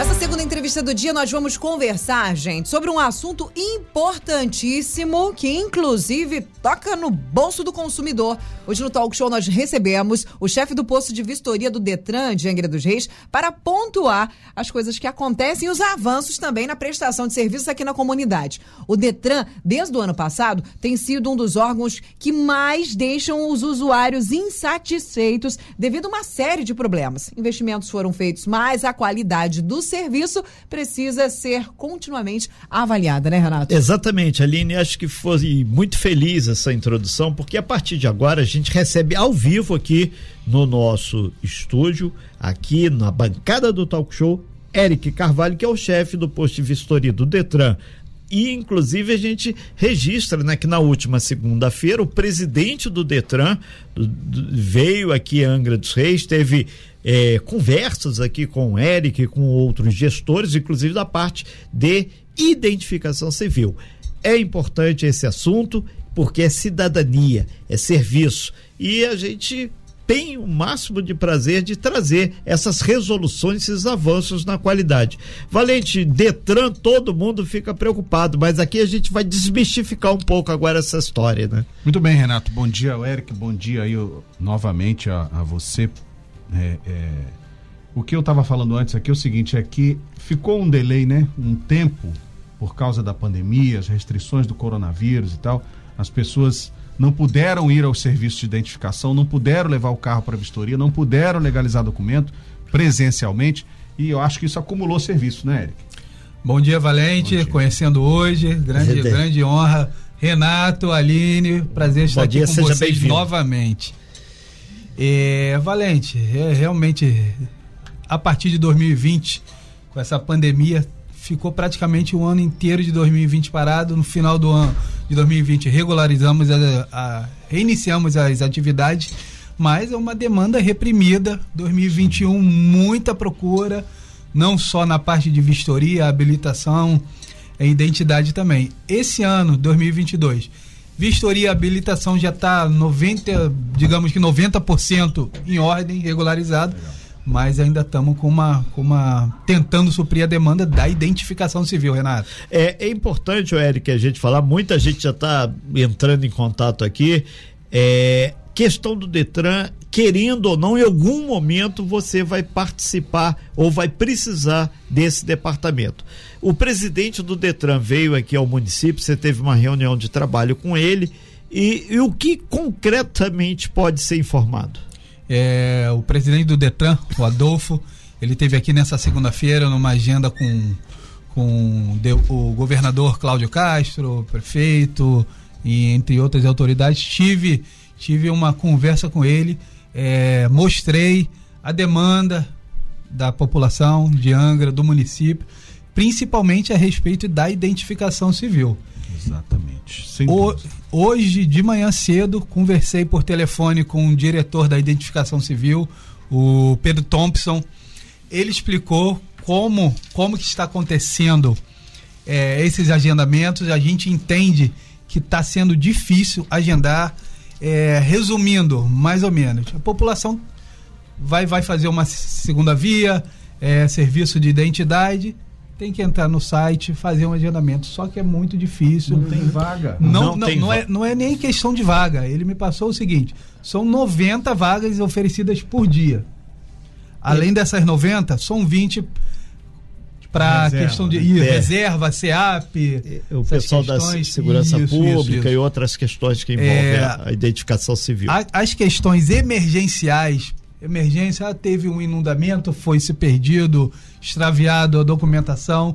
Nessa segunda entrevista do dia, nós vamos conversar, gente, sobre um assunto importantíssimo que, inclusive, toca no bolso do consumidor. Hoje no Talk Show nós recebemos o chefe do posto de vistoria do Detran de Angra dos Reis para pontuar as coisas que acontecem e os avanços também na prestação de serviços aqui na comunidade. O Detran, desde o ano passado, tem sido um dos órgãos que mais deixam os usuários insatisfeitos devido a uma série de problemas. Investimentos foram feitos, mas a qualidade do serviço precisa ser continuamente avaliada, né, Renato? Exatamente, Aline. Acho que foi muito feliz essa introdução, porque a partir de agora a gente recebe ao vivo aqui no nosso estúdio, aqui na bancada do Talk Show, Eric Carvalho, que é o chefe do posto de vistoria do Detran. E, inclusive, a gente registra né, que na última segunda-feira o presidente do Detran veio aqui a Angra dos Reis, teve é, conversas aqui com o Eric, com outros gestores, inclusive da parte de identificação civil. É importante esse assunto porque é cidadania, é serviço. E a gente tem o máximo de prazer de trazer essas resoluções, esses avanços na qualidade. Valente, Detran, todo mundo fica preocupado, mas aqui a gente vai desmistificar um pouco agora essa história, né? Muito bem, Renato. Bom dia, Eric. Bom dia aí novamente a, a você. É, é... O que eu estava falando antes aqui é o seguinte, é que ficou um delay, né? Um tempo por causa da pandemia, as restrições do coronavírus e tal. As pessoas não puderam ir ao serviço de identificação, não puderam levar o carro para a vistoria, não puderam legalizar documento presencialmente e eu acho que isso acumulou serviço, né, Eric? Bom dia, Valente, Bom dia. conhecendo hoje, grande, grande honra. Renato, Aline, prazer estar Bom aqui dia, com vocês novamente. É, Valente, é, realmente, a partir de 2020, com essa pandemia, ficou praticamente o ano inteiro de 2020 parado. No final do ano de 2020, regularizamos, a, a, reiniciamos as atividades, mas é uma demanda reprimida. 2021, muita procura, não só na parte de vistoria, habilitação, e identidade também. Esse ano, 2022, vistoria e habilitação já está 90, digamos que 90% em ordem, regularizado. Legal mas ainda estamos com uma, com uma tentando suprir a demanda da identificação civil, Renato. É, é importante, Eric, a gente falar, muita gente já está entrando em contato aqui. É, questão do Detran, querendo ou não, em algum momento você vai participar ou vai precisar desse departamento. O presidente do Detran veio aqui ao município, você teve uma reunião de trabalho com ele. E, e o que concretamente pode ser informado? É, o presidente do Detran, o Adolfo, ele teve aqui nessa segunda-feira numa agenda com, com o governador Cláudio Castro, prefeito e entre outras autoridades. Tive, tive uma conversa com ele, é, mostrei a demanda da população de Angra, do município, principalmente a respeito da identificação civil. Exatamente. O, hoje, de manhã cedo, conversei por telefone com o diretor da Identificação Civil, o Pedro Thompson. Ele explicou como, como que está acontecendo é, esses agendamentos. A gente entende que está sendo difícil agendar. É, resumindo, mais ou menos, a população vai, vai fazer uma segunda via, é, serviço de identidade, tem que entrar no site, fazer um agendamento. Só que é muito difícil. Não tem vaga. Não, não, não, não é, não é nem questão de vaga. Ele me passou o seguinte: são 90 vagas oferecidas por dia. Além dessas 90, são 20 para questão de né? é. reserva, CEAP, o pessoal da segurança isso, pública isso, isso. e outras questões que envolvem é, a identificação civil. As questões emergenciais emergência, ah, teve um inundamento, foi se perdido, extraviado a documentação,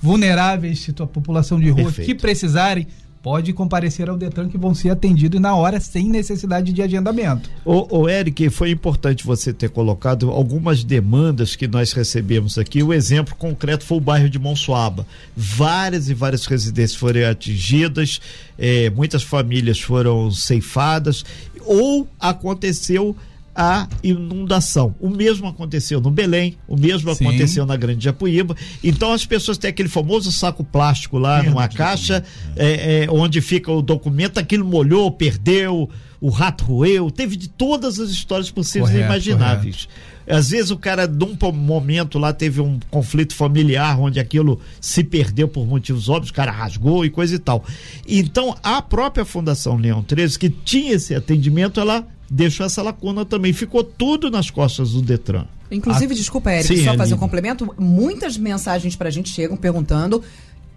vulneráveis, a população de rua Perfeito. que precisarem, pode comparecer ao Detran que vão ser atendidos na hora sem necessidade de agendamento. O, o Eric, foi importante você ter colocado algumas demandas que nós recebemos aqui. O exemplo concreto foi o bairro de Monsuaba. Várias e várias residências foram atingidas, eh, muitas famílias foram ceifadas, ou aconteceu a inundação. O mesmo aconteceu no Belém, o mesmo Sim. aconteceu na Grande Japuíba. Então as pessoas têm aquele famoso saco plástico lá numa caixa, é, é, onde fica o documento, aquilo molhou, perdeu, o rato roeu, teve de todas as histórias possíveis correto, e imagináveis. Às vezes o cara, num momento lá, teve um conflito familiar onde aquilo se perdeu por motivos óbvios, o cara rasgou e coisa e tal. Então, a própria Fundação Leão 13, que tinha esse atendimento, ela deixou essa lacuna também. Ficou tudo nas costas do Detran. Inclusive, a... desculpa, Eric, Sim, só fazer um complemento. Muitas mensagens para a gente chegam perguntando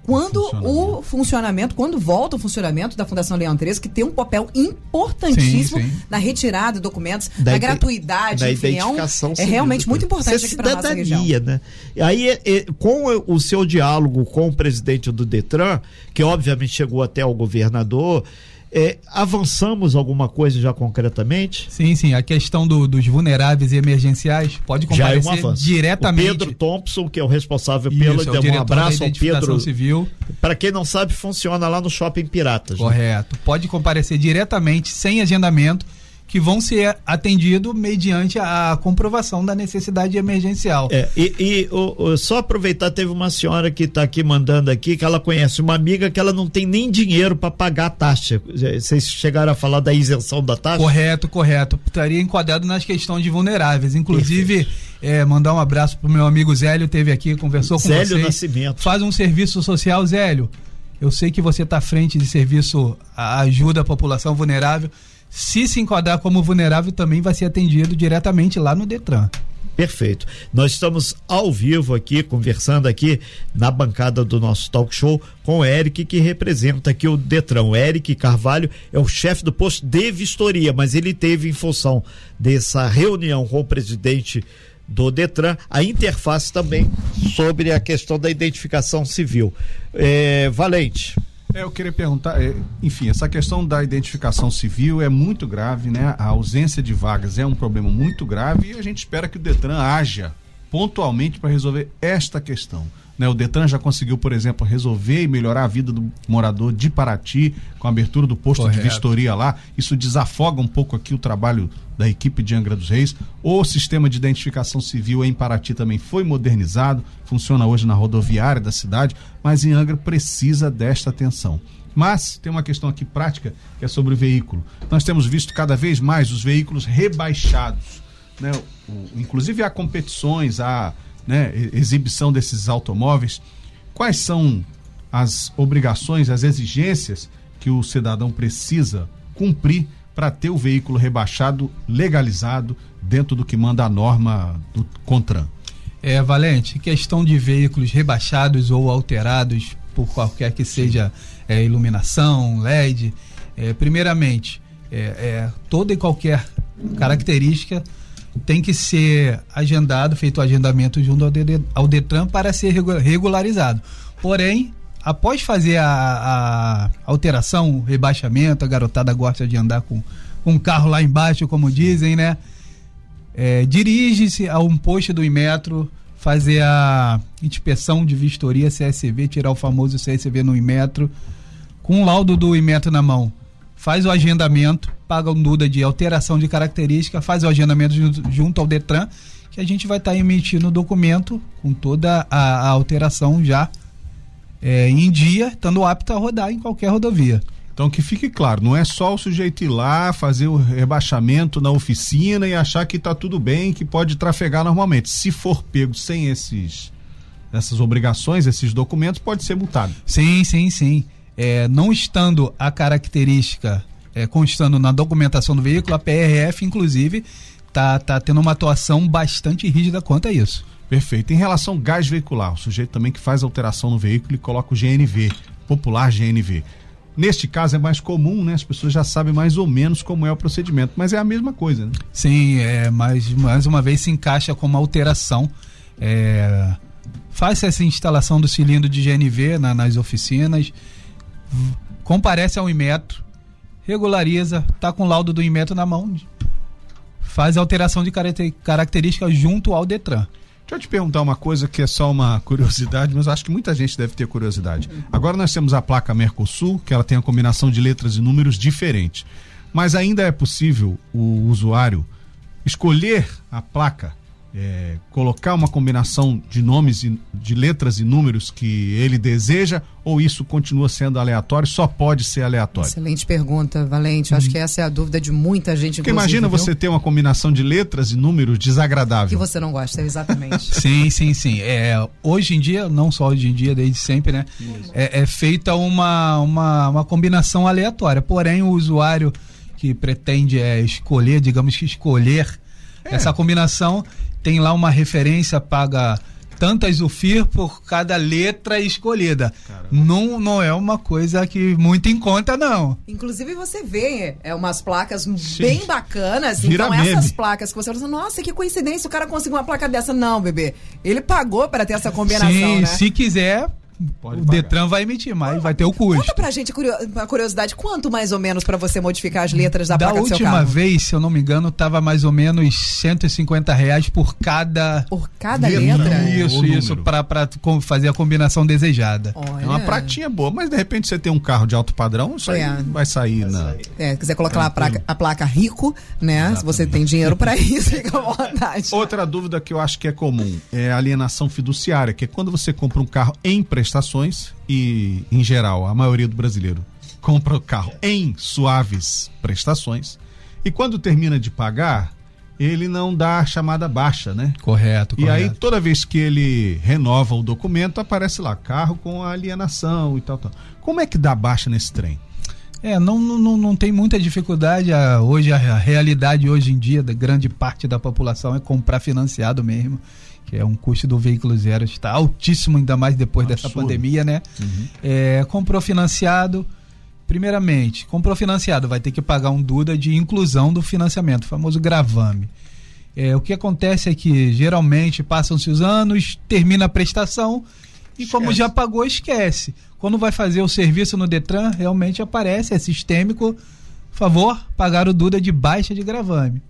quando o funcionamento, quando volta o funcionamento da Fundação Leão 13, que tem um papel importantíssimo sim, sim. na retirada de documentos, da na gratuidade, da enfim, identificação é, um, é realmente muito importante Isso é aqui para nossa região. Né? Aí, é, é, com o seu diálogo com o presidente do Detran, que obviamente chegou até o governador, é, avançamos alguma coisa já concretamente? Sim, sim. A questão do, dos vulneráveis e emergenciais pode comparecer é um diretamente. O Pedro Thompson, que é o responsável pelo, Isso, é um abraço ao Pedro. Civil. Para quem não sabe, funciona lá no Shopping Piratas. Né? Correto. Né? Pode comparecer diretamente, sem agendamento que vão ser atendidos mediante a comprovação da necessidade emergencial. É, e, e o, o, só aproveitar, teve uma senhora que está aqui mandando aqui que ela conhece uma amiga que ela não tem nem dinheiro para pagar a taxa. Vocês chegaram a falar da isenção da taxa? Correto, correto. Estaria enquadrado nas questões de vulneráveis. Inclusive, é, mandar um abraço pro meu amigo Zélio, teve aqui, conversou com Zélio vocês. Nascimento. Faz um serviço social, Zélio. Eu sei que você está à frente de serviço ajuda a população vulnerável se se enquadrar como vulnerável, também vai ser atendido diretamente lá no Detran. Perfeito. Nós estamos ao vivo aqui, conversando aqui na bancada do nosso talk show com o Eric, que representa aqui o Detran. O Eric Carvalho é o chefe do posto de vistoria, mas ele teve, em função dessa reunião com o presidente do Detran, a interface também sobre a questão da identificação civil. É, Valente. É, eu queria perguntar, é, enfim, essa questão da identificação civil é muito grave, né? A ausência de vagas é um problema muito grave e a gente espera que o Detran haja pontualmente para resolver esta questão. Né? O Detran já conseguiu, por exemplo, resolver e melhorar a vida do morador de Paraty com a abertura do posto Correto. de vistoria lá. Isso desafoga um pouco aqui o trabalho da equipe de Angra dos Reis. O sistema de identificação civil em Paraty também foi modernizado, funciona hoje na rodoviária da cidade, mas em Angra precisa desta atenção. Mas tem uma questão aqui prática que é sobre o veículo. Nós temos visto cada vez mais os veículos rebaixados. Né? O, inclusive há competições, há né, exibição desses automóveis, quais são as obrigações, as exigências que o cidadão precisa cumprir para ter o veículo rebaixado legalizado dentro do que manda a norma do CONTRAN? É, Valente, questão de veículos rebaixados ou alterados por qualquer que seja é, iluminação, LED, é, primeiramente, é, é toda e qualquer característica tem que ser agendado, feito o agendamento junto ao Detran para ser regularizado. Porém, após fazer a, a alteração, o rebaixamento, a garotada gosta de andar com um carro lá embaixo, como dizem, né? É, Dirige-se a um posto do Inmetro, fazer a inspeção de vistoria CSV, tirar o famoso CSV no Inmetro, com o laudo do Inmetro na mão faz o agendamento, paga um Duda de alteração de característica, faz o agendamento junto, ao Detran, que a gente vai estar tá emitindo o documento com toda a, a alteração já é, em dia, estando apto a rodar em qualquer rodovia. Então que fique claro, não é só o sujeito ir lá fazer o rebaixamento na oficina e achar que está tudo bem, que pode trafegar normalmente. Se for pego sem esses essas obrigações, esses documentos, pode ser multado. Sim, sim, sim é, não estando a característica é, constando na documentação do veículo, a PRF, inclusive, está tá tendo uma atuação bastante rígida quanto a isso. Perfeito. Em relação ao gás veicular, o sujeito também que faz alteração no veículo e coloca o GNV, popular GNV. Neste caso é mais comum, né? As pessoas já sabem mais ou menos como é o procedimento, mas é a mesma coisa, né? Sim, é, mas mais uma vez se encaixa como alteração. É, faz essa instalação do cilindro de GNV na, nas oficinas comparece ao Inmetro, regulariza, tá com o laudo do Inmetro na mão, faz alteração de característica junto ao Detran. Deixa eu te perguntar uma coisa que é só uma curiosidade, mas acho que muita gente deve ter curiosidade. Agora nós temos a placa Mercosul, que ela tem a combinação de letras e números diferentes. Mas ainda é possível o usuário escolher a placa, é, colocar uma combinação de nomes e de letras e números que ele deseja ou isso continua sendo aleatório, só pode ser aleatório? Excelente pergunta, Valente. Acho que essa é a dúvida de muita gente. Porque imagina viu? você ter uma combinação de letras e números desagradável. Que você não gosta, exatamente. sim, sim, sim. É, hoje em dia, não só hoje em dia, desde sempre, né? É, é, feita uma, uma, uma combinação aleatória. Porém, o usuário que pretende é, escolher, digamos que escolher é. essa combinação, tem lá uma referência, paga tantas UFIR por cada letra escolhida. Não, não é uma coisa que muito em conta, não. Inclusive, você vê é umas placas Sim. bem bacanas. Vira então, meme. essas placas que você fala assim, nossa, que coincidência, o cara conseguiu uma placa dessa. Não, bebê. Ele pagou para ter essa combinação. Sim, né? se quiser, Pode o pagar. Detran vai emitir, mas vai ter o custo. Conta pra gente a curiosidade, quanto mais ou menos para você modificar as letras da, da placa do seu carro? Da última vez, se eu não me engano, tava mais ou menos 150 reais por cada... Por cada letra? Isso, isso, pra, pra fazer a combinação desejada. Olha. É uma pratinha boa, mas de repente você tem um carro de alto padrão, isso é. aí vai sair vai na... Sair. É, quiser colocar lá a placa, a placa rico, né? Exatamente. Se você tem dinheiro para isso, fica à vontade. Outra dúvida que eu acho que é comum é a alienação fiduciária, que é quando você compra um carro em prestações e, em geral, a maioria do brasileiro compra o carro em suaves prestações e quando termina de pagar, ele não dá a chamada baixa, né? Correto, E aí, toda vez que ele renova o documento, aparece lá, carro com alienação e tal, tal. Como é que dá baixa nesse trem? É, não, não, não tem muita dificuldade. A, hoje, a, a realidade hoje em dia da grande parte da população é comprar financiado mesmo que é um custo do veículo zero está altíssimo, ainda mais depois Absurdo. dessa pandemia, né? Uhum. É, comprou financiado. Primeiramente, comprou financiado, vai ter que pagar um Duda de inclusão do financiamento, o famoso gravame. É, o que acontece é que geralmente passam-se os anos, termina a prestação e esquece. como já pagou, esquece. Quando vai fazer o serviço no Detran, realmente aparece, é sistêmico. Favor, pagar o Duda de baixa de gravame.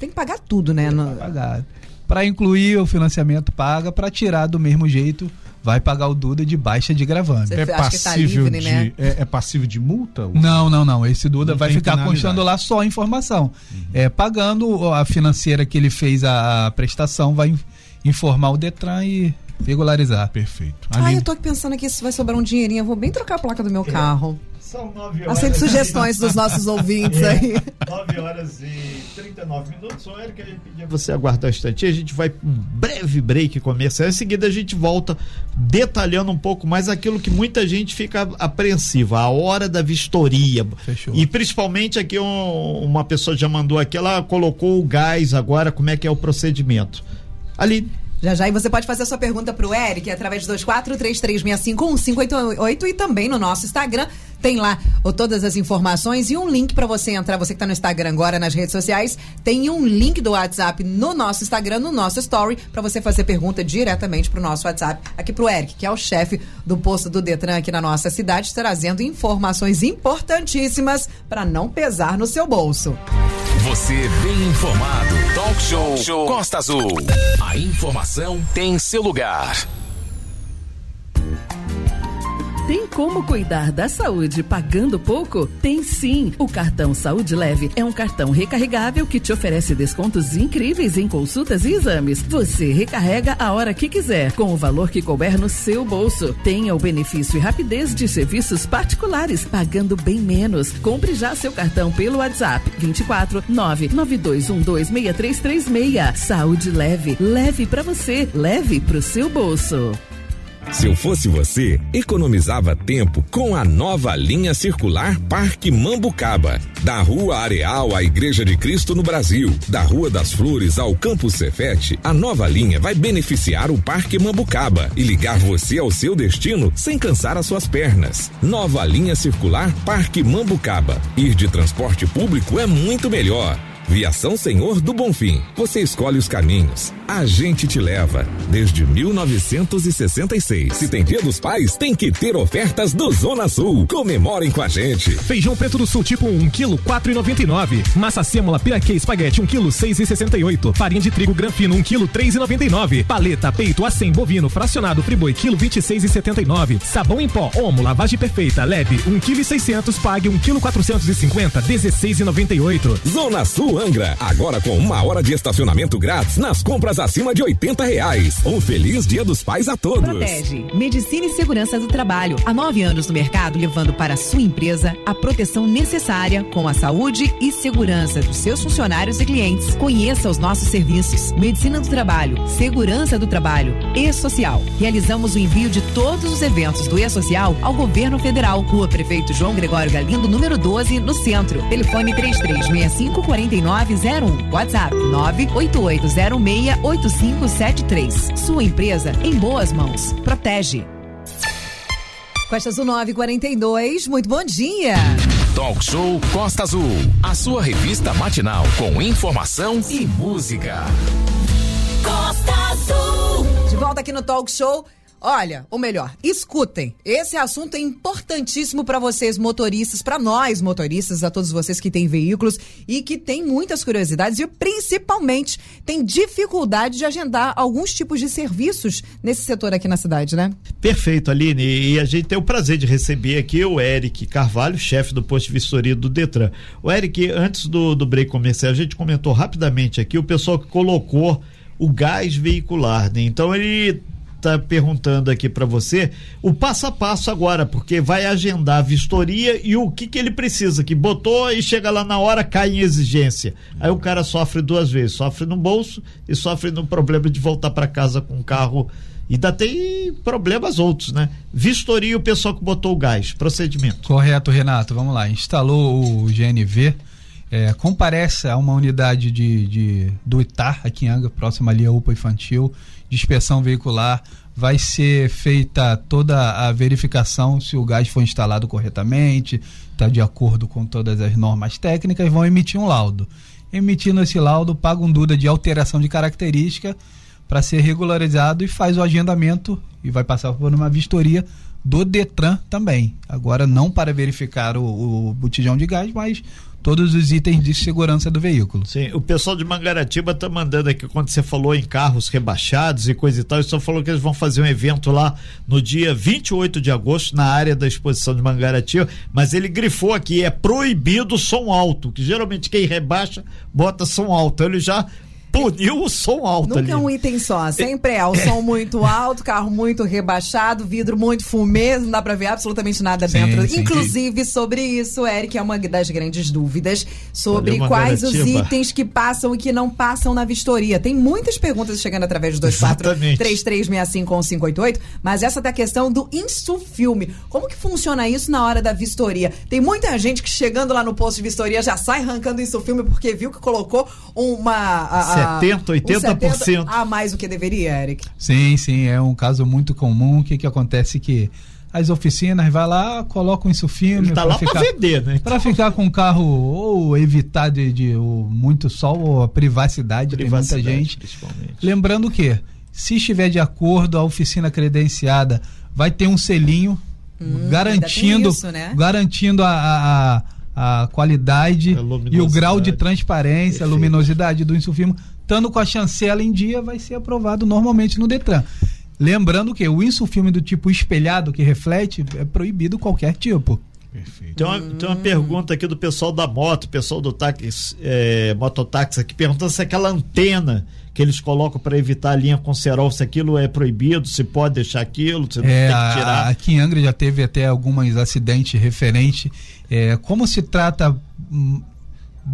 Tem que pagar tudo, né? Tem que pagar para incluir o financiamento paga, para tirar do mesmo jeito vai pagar o Duda de baixa de gravame. é tá passível, tá livre, de, né? é, é, passível de multa? Não, não, não. Esse Duda não vai ficar constando lá só a informação. Uhum. É, pagando a financeira que ele fez a, a prestação, vai informar o Detran e regularizar. Perfeito. Ah, eu tô aqui pensando que isso vai sobrar um dinheirinho. Eu vou bem trocar a placa do meu é. São nove horas. Aceito sugestões dos nossos ouvintes aí. Nove horas e 39 minutos. Só Érica, a gente pedia você aguardar um instantinho. A gente vai para um breve break comercial. Em seguida, a gente volta detalhando um pouco mais aquilo que muita gente fica apreensiva, a hora da vistoria. Fechou. E principalmente aqui um, uma pessoa já mandou aqui, ela colocou o gás agora, como é que é o procedimento. Ali, já já, e você pode fazer a sua pergunta pro Eric através do 2433651588 e também no nosso Instagram. Tem lá todas as informações e um link para você entrar. Você que tá no Instagram agora, nas redes sociais, tem um link do WhatsApp no nosso Instagram, no nosso story, para você fazer pergunta diretamente pro nosso WhatsApp, aqui pro Eric, que é o chefe do posto do Detran aqui na nossa cidade, trazendo informações importantíssimas para não pesar no seu bolso. Você bem informado. Talk Show, Talk Show Costa Azul. A informação tem seu lugar. Tem como cuidar da saúde pagando pouco? Tem sim! O cartão Saúde Leve é um cartão recarregável que te oferece descontos incríveis em consultas e exames. Você recarrega a hora que quiser, com o valor que couber no seu bolso. Tenha o benefício e rapidez de serviços particulares, pagando bem menos. Compre já seu cartão pelo WhatsApp 24 992126336. Saúde Leve, leve para você, leve pro seu bolso. Se eu fosse você, economizava tempo com a nova linha circular Parque Mambucaba. Da Rua Areal à Igreja de Cristo no Brasil, da Rua das Flores ao Campus Cefete, a nova linha vai beneficiar o Parque Mambucaba e ligar você ao seu destino sem cansar as suas pernas. Nova linha circular Parque Mambucaba. Ir de transporte público é muito melhor. Viação Senhor do Bonfim. Você escolhe os caminhos. A gente te leva. Desde 1966. Se tem dia dos pais, tem que ter ofertas do Zona Sul. Comemorem com a gente. Feijão preto do sul tipo 1 kg 4,99. Massa sêmola piraquê espaguete 1 kg 6,68. Farinha de trigo granfino 1 kg 3,99. Paleta peito a 100 bovino fracionado friboi quilo 26,79. Sabão em pó Omo lavagem perfeita leve 1 kg 600 pague 1 kg 450 16,98. Zona Sul Angra. Agora com uma hora de estacionamento grátis nas compras acima de 80 reais. Um feliz Dia dos Pais a todos. Protege. Medicina e Segurança do Trabalho. Há nove anos no mercado, levando para sua empresa a proteção necessária com a saúde e segurança dos seus funcionários e clientes. Conheça os nossos serviços. Medicina do Trabalho, Segurança do Trabalho e Social. Realizamos o envio de todos os eventos do E-Social ao governo federal. Rua Prefeito João Gregório Galindo, número 12, no centro. Telefone 3365 4901. WhatsApp 988068573. Sua empresa em boas mãos. Protege. Costa Azul 942, muito bom dia. Talk Show Costa Azul, a sua revista matinal com informação e música. Costa Azul. De volta aqui no Talk Show. Olha, ou melhor, escutem. Esse assunto é importantíssimo para vocês motoristas, para nós motoristas, a todos vocês que têm veículos e que têm muitas curiosidades e principalmente têm dificuldade de agendar alguns tipos de serviços nesse setor aqui na cidade, né? Perfeito, Aline. E a gente tem o prazer de receber aqui o Eric Carvalho, chefe do posto de vistoria do Detran. O Eric, antes do, do break comercial, a gente comentou rapidamente aqui o pessoal que colocou o gás veicular, né? Então ele tá perguntando aqui para você o passo a passo agora, porque vai agendar a vistoria e o que que ele precisa, que botou e chega lá na hora, cai em exigência. Aí o cara sofre duas vezes, sofre no bolso e sofre no problema de voltar para casa com o carro ainda tem problemas outros, né? Vistoria o pessoal que botou o gás, procedimento. Correto, Renato. Vamos lá. Instalou o GNV, é, comparece a uma unidade de, de, do ITAR, aqui em Anga, próxima ali à UPA Infantil, de inspeção veicular, vai ser feita toda a verificação se o gás foi instalado corretamente, está de acordo com todas as normas técnicas, vão emitir um laudo. Emitindo esse laudo, paga um DUDA de alteração de característica para ser regularizado e faz o agendamento e vai passar por uma vistoria do Detran também. Agora não para verificar o, o botijão de gás, mas todos os itens de segurança do veículo. Sim, o pessoal de Mangaratiba tá mandando aqui, quando você falou em carros rebaixados e coisa e tal, só falou que eles vão fazer um evento lá no dia 28 de agosto, na área da exposição de Mangaratiba, mas ele grifou aqui, é proibido som alto, que geralmente quem rebaixa bota som alto. Ele já puniu o som alto Nunca ali. é um item só, sempre é o som muito alto, carro muito rebaixado, vidro muito fumê, não dá pra ver absolutamente nada sim, dentro. Sim, Inclusive, sim. sobre isso, Eric, é uma das grandes dúvidas sobre quais os itens que passam e que não passam na vistoria. Tem muitas perguntas chegando através do 2433651588, mas essa da questão do insufilme. Como que funciona isso na hora da vistoria? Tem muita gente que chegando lá no posto de vistoria já sai arrancando insufilme porque viu que colocou uma... A, 70, 80%. 70 a mais do que deveria, Eric? Sim, sim, é um caso muito comum. O que, que acontece que as oficinas vai lá, colocam isso filme. Ele tá lá ficar, pra vender, né? Para ficar com o carro ou evitar de, de o, muito sol ou a privacidade, privacidade de muita gente. Lembrando que, se estiver de acordo, a oficina credenciada vai ter um selinho hum, garantindo, isso, né? garantindo a, a, a qualidade a e o grau de transparência, Perfeito. a luminosidade do insufilme estando com a chancela em dia, vai ser aprovado normalmente no Detran. Lembrando que o insufilme do tipo espelhado que reflete é proibido qualquer tipo. Perfeito. Tem uma, tem uma pergunta aqui do pessoal da moto, pessoal do táxi, é, mototáxi aqui, perguntando se aquela antena que eles colocam para evitar a linha com cerol, se aquilo é proibido, se pode deixar aquilo, se é, tem que tirar. Aqui em Angra já teve até alguns acidentes referentes. É, como se trata, hum,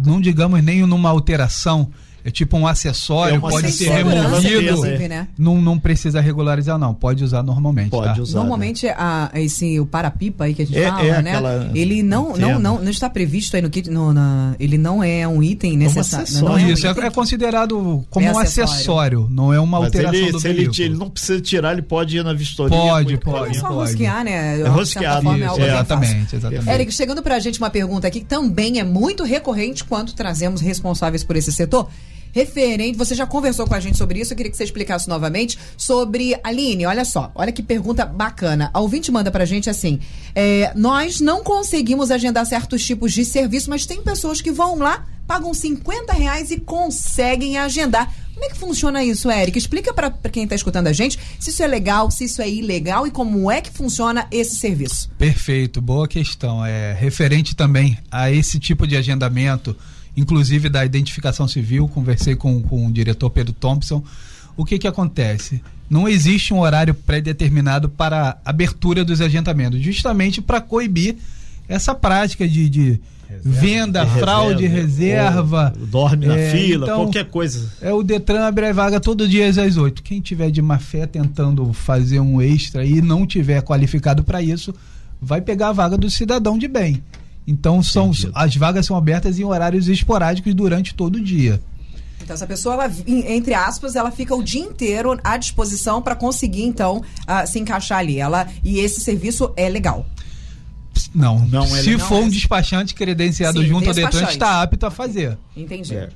não digamos nem numa alteração é tipo um acessório, é pode ser removido. Né? Não, não precisa regularizar, não. Pode usar normalmente. Pode tá? usar. Normalmente, né? a, esse, o para-pipa aí que a gente é, fala, é né? Ele não, não, não, não está previsto aí no kit. No, na, ele não é um item necessário. É um é isso, um é, considerado como é um acessório. não é uma Mas alteração ele, do se ele, ele, não precisa tirar, ele pode ir na vistoria. Pode, pode. É só rosquear, né? É rosquear. Exatamente, exatamente. Eric, chegando pra gente uma pergunta aqui que também é muito recorrente quando trazemos responsáveis por esse setor referente. Você já conversou com a gente sobre isso, eu queria que você explicasse novamente sobre. Aline, olha só, olha que pergunta bacana. A ouvinte manda pra gente assim: é, nós não conseguimos agendar certos tipos de serviço, mas tem pessoas que vão lá, pagam 50 reais e conseguem agendar. Como é que funciona isso, Eric? Explica para quem está escutando a gente se isso é legal, se isso é ilegal e como é que funciona esse serviço. Perfeito, boa questão. É referente também a esse tipo de agendamento inclusive da identificação civil, conversei com, com o diretor Pedro Thompson. O que que acontece? Não existe um horário pré-determinado para abertura dos agendamentos, justamente para coibir essa prática de, de reserva, venda, de fraude, reserva. Ou, dorme na é, fila, então, qualquer coisa. É o Detran abre a vaga todo dia às 8. Quem tiver de má fé tentando fazer um extra e não tiver qualificado para isso, vai pegar a vaga do cidadão de bem. Então são as vagas são abertas em horários esporádicos durante todo o dia. Então essa pessoa, ela, entre aspas, ela fica o dia inteiro à disposição para conseguir então uh, se encaixar ali. Ela e esse serviço é legal. Não, não se não for é... um despachante credenciado Sim, junto ao Detran, está apto a fazer. Entendi. É.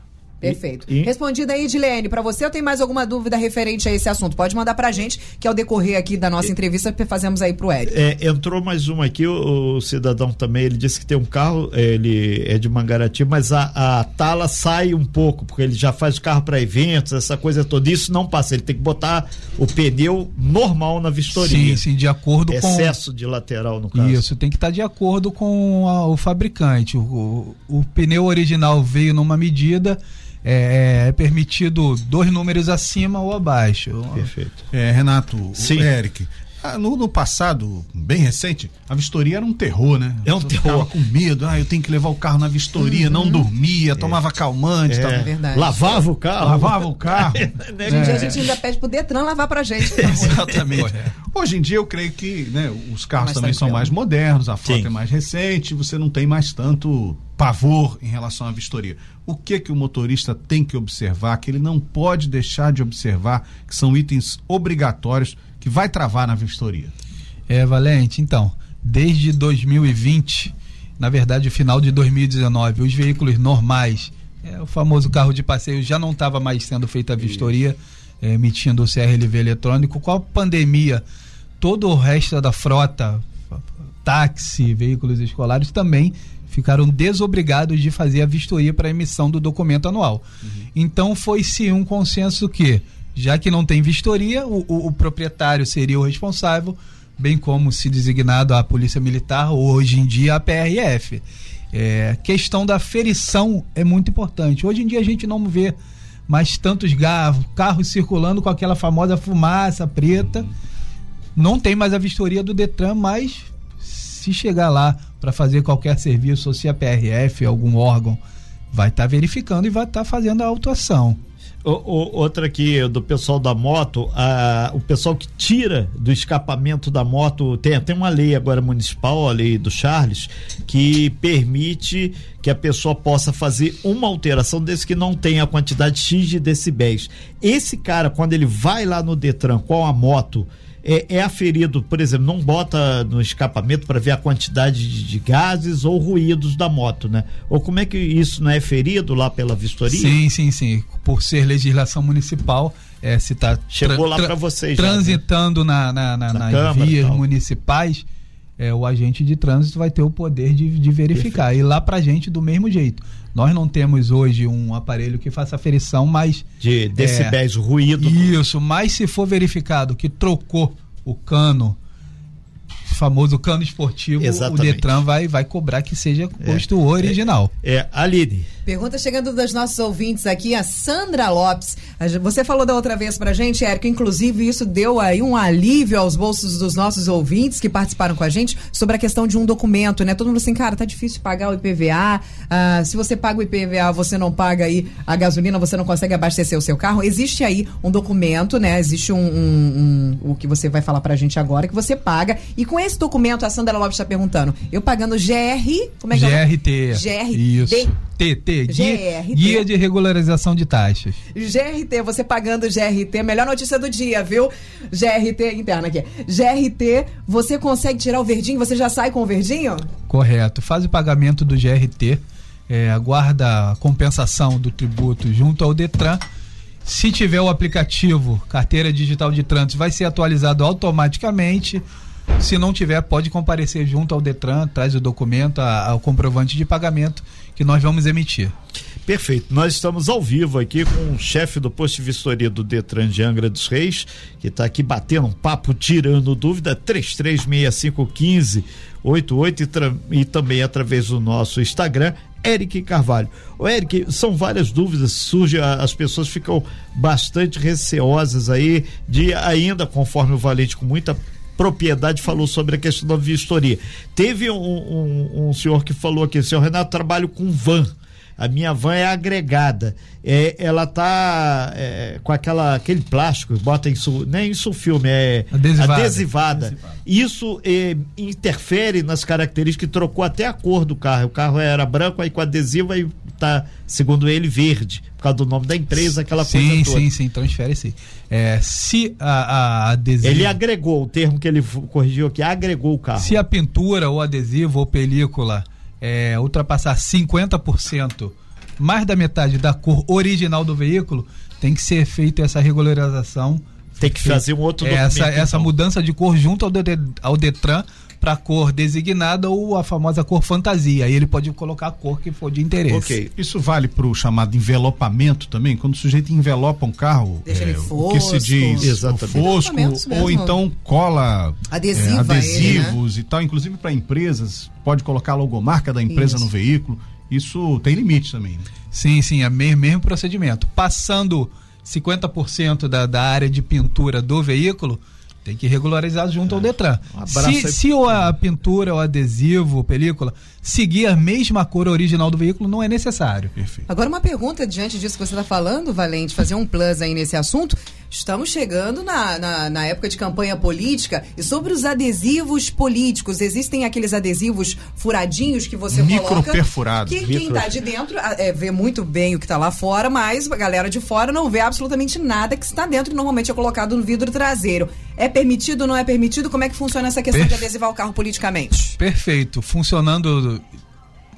Perfeito. E, e... Respondida aí, Edilene, para você ou tem mais alguma dúvida referente a esse assunto? Pode mandar pra gente, que ao decorrer aqui da nossa entrevista, fazemos aí pro Eric. É, entrou mais uma aqui, o, o, cidadão também, ele disse que tem um carro, ele é de Mangarati, mas a, a tala sai um pouco, porque ele já faz o carro para eventos, essa coisa toda, isso não passa, ele tem que botar o pneu normal na vistoria. Sim, sim, de acordo Excesso com... Excesso de lateral, no caso. Isso, tem que estar tá de acordo com a, o fabricante. O, o, o pneu original veio numa medida é, é, permitido dois números acima ou abaixo. Perfeito. É, Renato, Sim. Eric, ah, no, no, passado, bem recente, a vistoria era um terror, né? É um terror. Ficava com medo, ah, eu tenho que levar o carro na vistoria, uhum. não dormia, é. tomava calmante. É. é verdade. Lavava o carro. Lavava o carro. é. Hoje em dia a gente ainda pede pro Detran lavar pra gente. Exatamente. Hoje em dia eu creio que né, os carros mais também tranquilo. são mais modernos, a frota Sim. é mais recente, você não tem mais tanto pavor em relação à vistoria. O que que o motorista tem que observar, que ele não pode deixar de observar, que são itens obrigatórios que vai travar na vistoria? É, Valente, então, desde 2020, na verdade, o final de 2019, os veículos normais, é, o famoso carro de passeio já não estava mais sendo feita a vistoria, é, emitindo o CRLV eletrônico. Com a pandemia, todo o resto da frota, táxi, veículos escolares também ficaram desobrigados de fazer a vistoria para emissão do documento anual. Uhum. Então foi-se um consenso que já que não tem vistoria, o, o, o proprietário seria o responsável, bem como se designado a Polícia Militar ou hoje em dia a PRF. É, questão da ferição é muito importante. Hoje em dia a gente não vê mais tantos carros, carros circulando com aquela famosa fumaça preta. Não tem mais a vistoria do Detran, mas se chegar lá para fazer qualquer serviço, ou se a PRF, algum órgão, vai estar tá verificando e vai estar tá fazendo a autuação. O, o, outra aqui do pessoal da moto, a, o pessoal que tira do escapamento da moto, tem até uma lei agora municipal, a lei do Charles, que permite que a pessoa possa fazer uma alteração desde que não tenha a quantidade X de decibéis. Esse cara, quando ele vai lá no Detran com a moto, é, é aferido, por exemplo, não bota no escapamento para ver a quantidade de, de, gases ou ruídos da moto, né? Ou como é que isso não é ferido lá pela vistoria? Sim, sim, sim. Por ser legislação municipal, é, se está chegou lá para vocês transitando já, né? na, na, na, na nas vias municipais, é, o agente de trânsito vai ter o poder de, de verificar. Perfeito. E lá para gente do mesmo jeito. Nós não temos hoje um aparelho que faça aferição, mas. De decibéis, é, ruído. Isso, mas se for verificado que trocou o cano famoso cano esportivo, Exatamente. o Detran vai, vai cobrar que seja posto é, original. É, é Aline. Pergunta chegando dos nossos ouvintes aqui, a Sandra Lopes. Você falou da outra vez pra gente, Érico, inclusive isso deu aí um alívio aos bolsos dos nossos ouvintes que participaram com a gente sobre a questão de um documento, né? Todo mundo assim, cara, tá difícil pagar o IPVA. Ah, se você paga o IPVA, você não paga aí a gasolina, você não consegue abastecer o seu carro. Existe aí um documento, né? Existe um, um, um o que você vai falar pra gente agora, que você paga. E com esse documento, a Sandra Lopes está perguntando, eu pagando GR, como é que GRT. é? GRT. Isso. TT, guia, guia de regularização de taxas. GRT, você pagando GRT, melhor notícia do dia, viu? GRT interna aqui. GRT, você consegue tirar o verdinho? Você já sai com o verdinho? Correto. Faz o pagamento do GRT, é, aguarda a compensação do tributo junto ao Detran. Se tiver o aplicativo Carteira Digital de Trânsito, vai ser atualizado automaticamente. Se não tiver, pode comparecer junto ao Detran, traz o documento, o comprovante de pagamento que nós vamos emitir. Perfeito. Nós estamos ao vivo aqui com o chefe do posto de vistoria do Detran de Angra dos Reis, que está aqui batendo um papo, tirando dúvida, 33651588 e, e também através do nosso Instagram, Eric Carvalho. O Eric, são várias dúvidas, surge, as pessoas ficam bastante receosas aí de ainda, conforme o Valente com muita propriedade falou sobre a questão da vistoria. Teve um, um, um senhor que falou aqui, senhor Renato, trabalho com van a minha van é agregada. É, ela tá é, com aquela, aquele plástico, bota isso, nem isso filme, é adesivada. adesivada. adesivada. Isso é, interfere nas características trocou até a cor do carro. O carro era branco, aí com adesivo aí tá, segundo ele, verde, por causa do nome da empresa, aquela sim, coisa toda. Sim, sim, transfere sim. É, se a, a adesivo... Ele agregou, o termo que ele corrigiu aqui, agregou o carro. Se a pintura ou adesivo ou película é, ultrapassar 50%, mais da metade da cor original do veículo, tem que ser feita essa regularização. Tem que fazer um outro documento. Essa, essa então. mudança de cor junto ao, ao Detran para a cor designada ou a famosa cor fantasia. Aí ele pode colocar a cor que for de interesse. Ok. Isso vale para o chamado envelopamento também? Quando o sujeito envelopa um carro, Deixa é, ele fosco. o que se diz Exatamente. fosco, ou então cola Adesiva é, adesivos ele, né? e tal, inclusive para empresas, pode colocar a logomarca da empresa Isso. no veículo. Isso tem limite também. Né? Sim, sim, é mesmo, mesmo procedimento. Passando 50% da, da área de pintura do veículo, tem que regularizar junto ao Detran. Um se, se a pintura, o adesivo, a película seguir a mesma cor original do veículo, não é necessário. Perfeito. Agora, uma pergunta diante disso que você está falando, Valente, fazer um plus aí nesse assunto. Estamos chegando na, na, na, época de campanha política e sobre os adesivos políticos. Existem aqueles adesivos furadinhos que você Micro coloca. perfurado. Que quem está de dentro é, vê muito bem o que está lá fora, mas a galera de fora não vê absolutamente nada que está dentro e normalmente é colocado no vidro traseiro. É permitido ou não é permitido? Como é que funciona essa questão Perfe... de adesivar o carro politicamente? Perfeito. Funcionando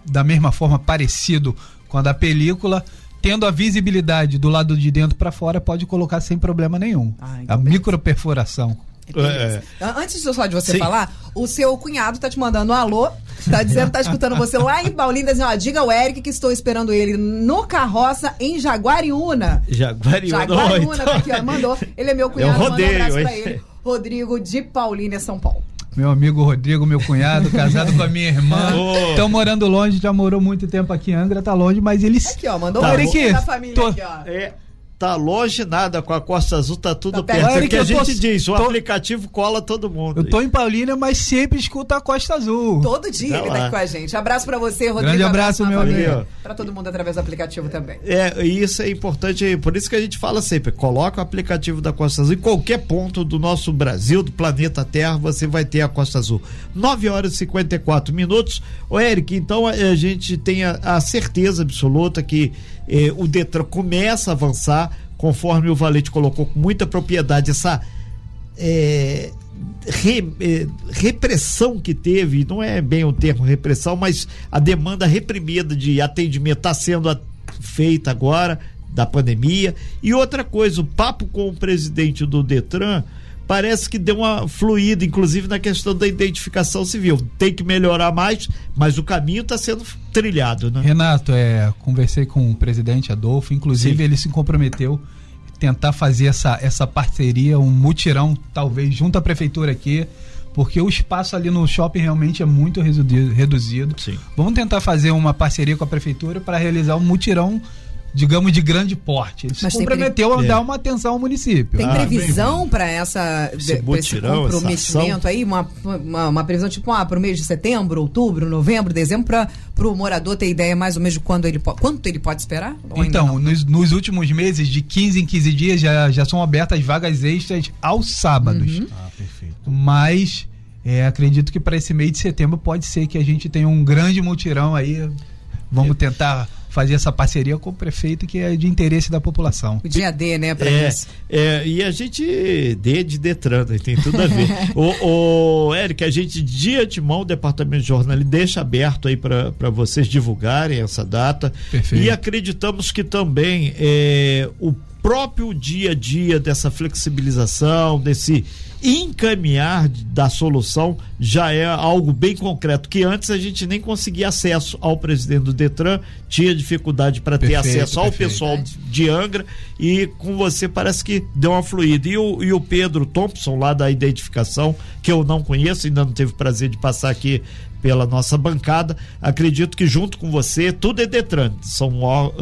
da mesma forma, parecido com a da película tendo a visibilidade do lado de dentro para fora, pode colocar sem problema nenhum. Ah, então a microperfuração. É. Antes de eu falar de você Sim. falar, o seu cunhado tá te mandando um alô, tá dizendo, tá escutando você lá em Paulinho, dizendo, ó, diga ao Eric que estou esperando ele no carroça em Jaguariúna. Jaguariúna. Jaguariúna, tá aqui, ó, mandou. Ele é meu cunhado, é rodeio, um abraço pra ele. Rodrigo de Paulínia, São Paulo meu amigo Rodrigo, meu cunhado, casado com a minha irmã. Estão morando longe, já morou muito tempo aqui em Angra, tá longe, mas eles. Aqui, ó, mandou tá, um aqui, da família tô... aqui, ó. É tá longe nada, com a Costa Azul tá tudo tá perto. É que a gente tô, diz, o tô, aplicativo cola todo mundo. Eu tô em Paulínia, mas sempre escuto a Costa Azul. Todo dia ele tá aqui com a gente. Abraço para você, Rodrigo. Grande abraço, abraço meu amigo. Para todo mundo através do aplicativo também. É, isso é importante, por isso que a gente fala sempre, coloca o aplicativo da Costa Azul em qualquer ponto do nosso Brasil, do planeta Terra, você vai ter a Costa Azul. 9 horas e 54 minutos. Ô Eric, então a gente tem a, a certeza absoluta que eh, o Detran começa a avançar conforme o Valente colocou com muita propriedade, essa é, re, é, repressão que teve, não é bem o termo repressão, mas a demanda reprimida de atendimento está sendo feita agora da pandemia. E outra coisa, o papo com o presidente do Detran parece que deu uma fluída, inclusive na questão da identificação civil. Tem que melhorar mais, mas o caminho está sendo trilhado, né? Renato, é, conversei com o presidente Adolfo, inclusive Sim. ele se comprometeu tentar fazer essa, essa parceria, um mutirão, talvez, junto à prefeitura aqui, porque o espaço ali no shopping realmente é muito reduzido. Sim. Vamos tentar fazer uma parceria com a prefeitura para realizar um mutirão digamos, de grande porte. Ele Mas se comprometeu pre... a dar uma atenção ao município. Tem ah, previsão para essa esse, esse comprometimento aí? Uma, uma, uma, previsão tipo, ah, para o mês de setembro, outubro, novembro, dezembro, para o morador ter ideia mais ou menos de quando ele, quanto ele pode esperar? Então, nos, nos, últimos meses, de 15 em 15 dias, já, já são abertas vagas extras aos sábados. Uhum. Ah, perfeito. Mas... É, acredito que para esse mês de setembro pode ser que a gente tenha um grande mutirão aí. Vamos tentar fazer essa parceria com o prefeito que é de interesse da população. O dia D, né, para é, isso. É, e a gente D de Detran, né, tem tudo a ver. o, o Eric, a gente de antemão, o departamento de jornal deixa aberto aí para vocês divulgarem essa data. Perfeito. E acreditamos que também é, o próprio dia a dia dessa flexibilização, desse encaminhar da solução já é algo bem concreto, que antes a gente nem conseguia acesso ao presidente do Detran, tinha dificuldade para ter acesso ao perfeito. pessoal de Angra e com você parece que deu uma fluida. E o, e o Pedro Thompson, lá da identificação, que eu não conheço, ainda não teve prazer de passar aqui pela nossa bancada. Acredito que junto com você, tudo é Detran. São,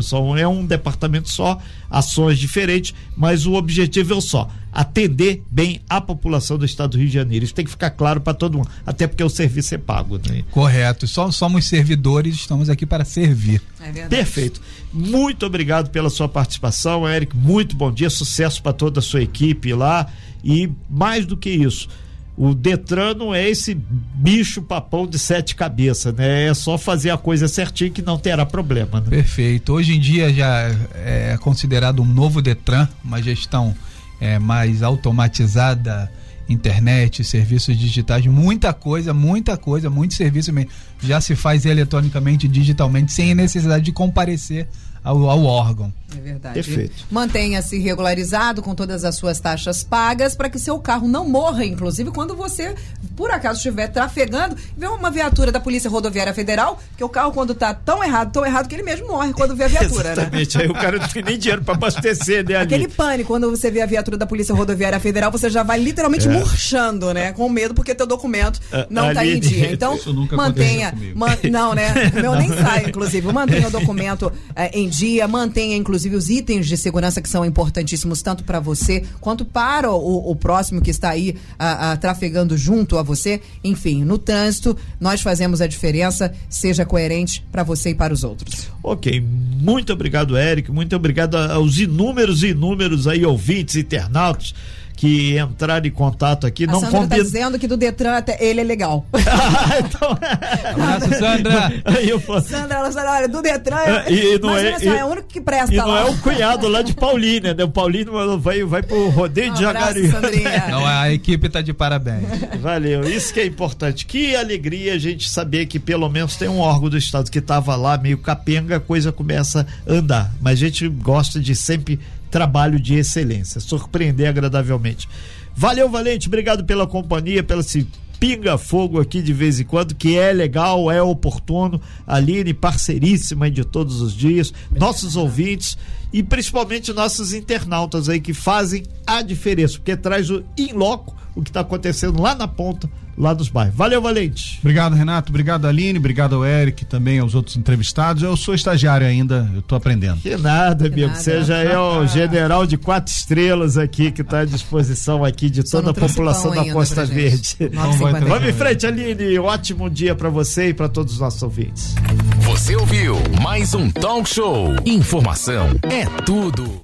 são, é um departamento só, ações diferentes, mas o objetivo é o só atender bem a população do estado do Rio de Janeiro. Isso tem que ficar claro para todo mundo, até porque o serviço é pago. Né? Correto. Só, somos servidores, estamos aqui para servir. É Perfeito. Muito obrigado pela sua participação, Eric. Muito bom dia, sucesso para toda a sua equipe lá. E mais do que isso, o Detran não é esse bicho papão de sete cabeças, né? É só fazer a coisa certinho que não terá problema. Né? Perfeito. Hoje em dia já é considerado um novo Detran, uma gestão é, mais automatizada, internet, serviços digitais, muita coisa, muita coisa, muito serviço já se faz eletronicamente, digitalmente, sem necessidade de comparecer ao, ao órgão. É verdade. Perfeito. Mantenha-se regularizado com todas as suas taxas pagas para que seu carro não morra, inclusive quando você, por acaso, estiver trafegando, vê uma viatura da Polícia Rodoviária Federal, que o carro, quando está tão errado, tão errado, que ele mesmo morre quando vê a viatura, né? Exatamente. né? Aí o cara não tem nem dinheiro para abastecer, né? Ali. Aquele pânico, quando você vê a viatura da Polícia Rodoviária Federal, você já vai literalmente é. murchando, né? Com medo, porque teu documento não está em dia. Então, mantenha. Man, não, né? O meu não. nem sai, inclusive. Mantenha o documento é, em dia, mantenha, inclusive, os itens de segurança que são importantíssimos tanto para você quanto para o, o, próximo que está aí a, a, trafegando junto a você. Enfim, no trânsito, nós fazemos a diferença, seja coerente para você e para os outros. Ok, muito obrigado, Eric. Muito obrigado aos inúmeros e inúmeros aí ouvintes, internautas que entrar em contato aqui. A não Sandra combina... tá dizendo que do Detran até ele é legal. ah, então... Abraço, Sandra. eu... Sandra, ela fala, olha, do Detran é, e, não é, assim, e, é o único que presta e lá. não é o cunhado lá de Paulínia, né? O Paulino vai, vai pro rodeio um de Jagari. Não, a equipe tá de parabéns. Valeu, isso que é importante. Que alegria a gente saber que pelo menos tem um órgão do Estado que tava lá meio capenga, a coisa começa a andar. Mas a gente gosta de sempre trabalho de excelência, surpreender agradavelmente. Valeu, Valente, obrigado pela companhia, pela esse pinga-fogo aqui de vez em quando, que é legal, é oportuno. Aline, parceiríssima de todos os dias, nossos ouvintes e principalmente nossos internautas aí que fazem a diferença, porque traz o in loco o que está acontecendo lá na ponta lá dos bairros. Valeu, Valente. Obrigado, Renato. Obrigado, Aline. Obrigado ao Eric, também aos outros entrevistados. Eu sou estagiário ainda, eu estou aprendendo. Que nada, que amigo. Você já é o general de quatro estrelas aqui, que está à disposição aqui de toda a população da Costa Verde. Vamos em frente, Aline. Ótimo dia para você e para todos os nossos ouvintes. Você ouviu mais um Talk Show. Informação é tudo.